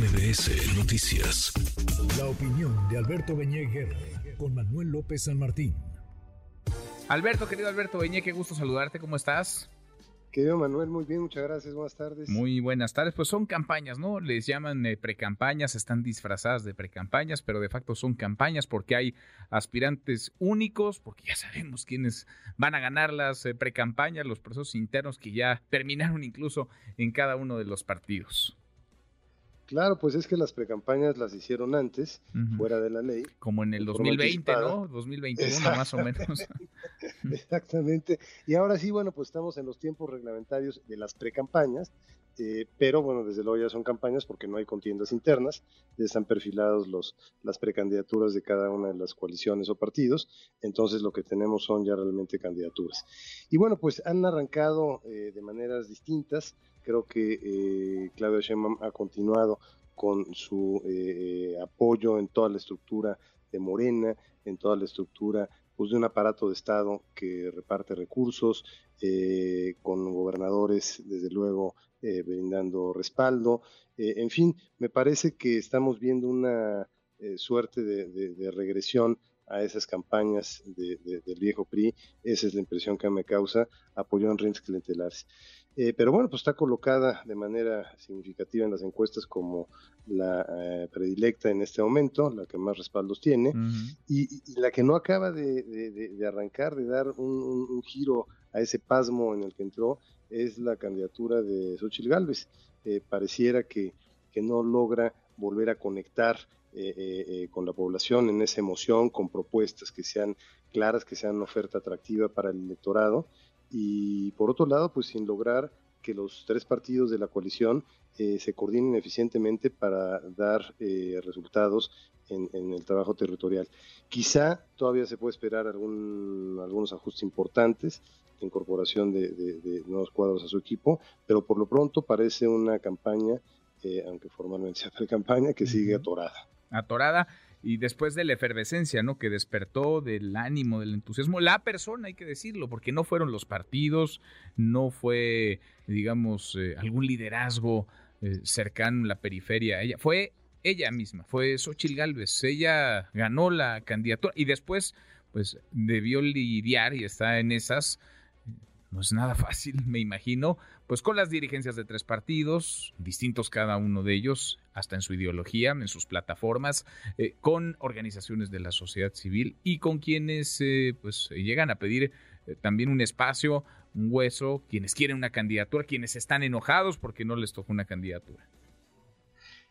MBS Noticias. La opinión de Alberto Beñé con Manuel López San Martín. Alberto, querido Alberto Beñé, qué gusto saludarte, ¿cómo estás? Querido Manuel, muy bien, muchas gracias, buenas tardes. Muy buenas tardes, pues son campañas, ¿no? Les llaman eh, precampañas, están disfrazadas de precampañas, pero de facto son campañas porque hay aspirantes únicos, porque ya sabemos quiénes van a ganar las eh, precampañas, los procesos internos que ya terminaron incluso en cada uno de los partidos. Claro, pues es que las precampañas las hicieron antes, fuera de la ley. Como en el 2020, ¿no? 2021 más o menos. Exactamente. Y ahora sí, bueno, pues estamos en los tiempos reglamentarios de las precampañas, eh, pero bueno, desde luego ya son campañas porque no hay contiendas internas, ya están perfilados los, las precandidaturas de cada una de las coaliciones o partidos, entonces lo que tenemos son ya realmente candidaturas. Y bueno, pues han arrancado eh, de maneras distintas, creo que eh, Claudia ha continuado con su eh, apoyo en toda la estructura de Morena, en toda la estructura pues, de un aparato de Estado que reparte recursos, eh, con gobernadores, desde luego, eh, brindando respaldo. en fin, me parece que estamos viendo una suerte de, regresión a esas campañas del viejo PRI. Esa es la impresión que me causa. Apoyó en rentes clientelares. Eh, pero bueno, pues está colocada de manera significativa en las encuestas como la eh, predilecta en este momento, la que más respaldos tiene, y, la que no acaba de, arrancar, de dar un, giro a ese pasmo en el que entró, es la candidatura de Xochitl Gálvez. Eh, pareciera que, que, no logra volver a conectar con la población en esa emoción, con propuestas que sean claras, que sean una oferta atractiva para el electorado y por otro lado, pues sin lograr que los tres partidos de la coalición eh, se coordinen eficientemente para dar eh, resultados en, el trabajo territorial. Quizá todavía se puede esperar algún, algunos ajustes importantes, de incorporación de, nuevos cuadros a su equipo, pero por lo pronto parece una campaña, eh, aunque formalmente sea pre-campaña, que sigue atorada. Atorada y después de la efervescencia, ¿no? Que despertó del ánimo, del entusiasmo, la persona, hay que decirlo, porque no fueron los partidos, no fue, digamos, eh, algún liderazgo eh, cercano en la periferia a ella, fue ella misma, fue Xochil Gálvez, ella ganó la candidatura y después, pues, debió lidiar y está en esas no es nada fácil, me imagino, pues con las dirigencias de tres partidos, distintos cada uno de ellos, hasta en su ideología, en sus plataformas, eh, con organizaciones de la sociedad civil y con quienes eh, pues llegan a pedir eh, también un espacio, un hueso, quienes quieren una candidatura, quienes están enojados porque no les tocó una candidatura.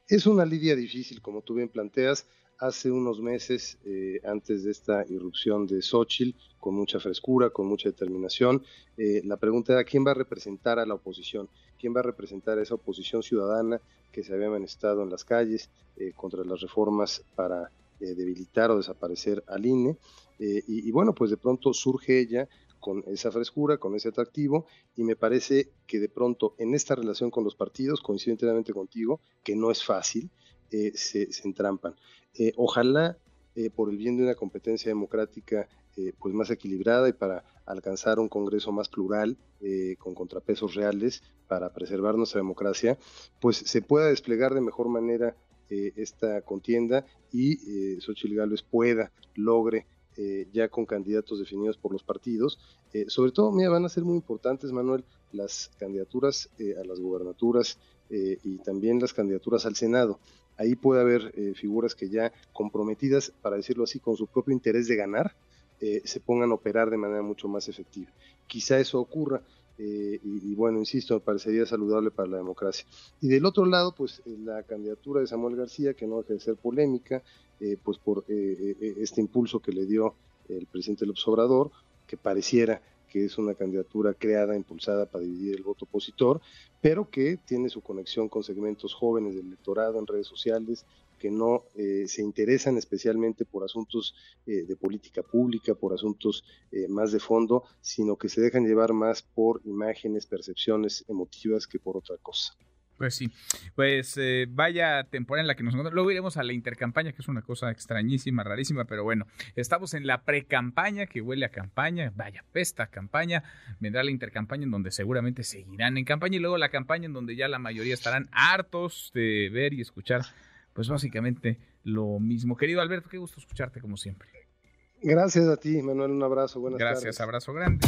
Es una lidia difícil, como tú bien planteas hace unos meses, eh, antes de esta irrupción de Xochitl, con mucha frescura, con mucha determinación, eh, la pregunta era quién va a representar a la oposición, quién va a representar a esa oposición ciudadana que se había manifestado en las calles eh, contra las reformas para debilitar o desaparecer al INE. Y, y, bueno, pues de pronto surge ella con esa frescura, con ese atractivo, y me parece que de pronto en esta relación con los partidos, coincido enteramente contigo, que no es fácil, se, se, entrampan. Eh, ojalá, eh, por el bien de una competencia democrática eh, pues más equilibrada y para alcanzar un Congreso más plural, con contrapesos reales, para preservar nuestra democracia, pues se pueda desplegar de mejor manera esta contienda y eh, Xochitl Gálvez pueda, logre ya con candidatos definidos por los partidos. sobre todo, mira, van a ser muy importantes, Manuel, las candidaturas a las gubernaturas y también las candidaturas al Senado ahí puede haber eh, figuras que ya comprometidas, para decirlo así, con su propio interés de ganar, eh, se pongan a operar de manera mucho más efectiva. Quizá eso ocurra. Eh, y, bueno, insisto, me parecería saludable para la democracia. Y del otro lado, pues la candidatura de Samuel García, que no deja de ser polémica, pues por este impulso que le dio el presidente López Obrador, que pareciera que es una candidatura creada, impulsada para dividir el voto opositor, pero que tiene su conexión con segmentos jóvenes del electorado en redes sociales que no eh, se interesan especialmente por asuntos eh, de política pública, por asuntos eh, más de fondo, sino que se dejan llevar más por imágenes, percepciones emotivas que por otra cosa. Pues sí, pues eh, vaya temporada en la que nos encontramos. Luego iremos a la intercampaña, que es una cosa extrañísima, rarísima, pero bueno, estamos en la precampaña, que huele a campaña, vaya pesta campaña. Vendrá la intercampaña en donde seguramente seguirán en campaña y luego la campaña en donde ya la mayoría estarán hartos de ver y escuchar, pues básicamente lo mismo. Querido Alberto, qué gusto escucharte como siempre. Gracias a ti, Manuel, un abrazo, buenas Gracias, tardes. abrazo grande.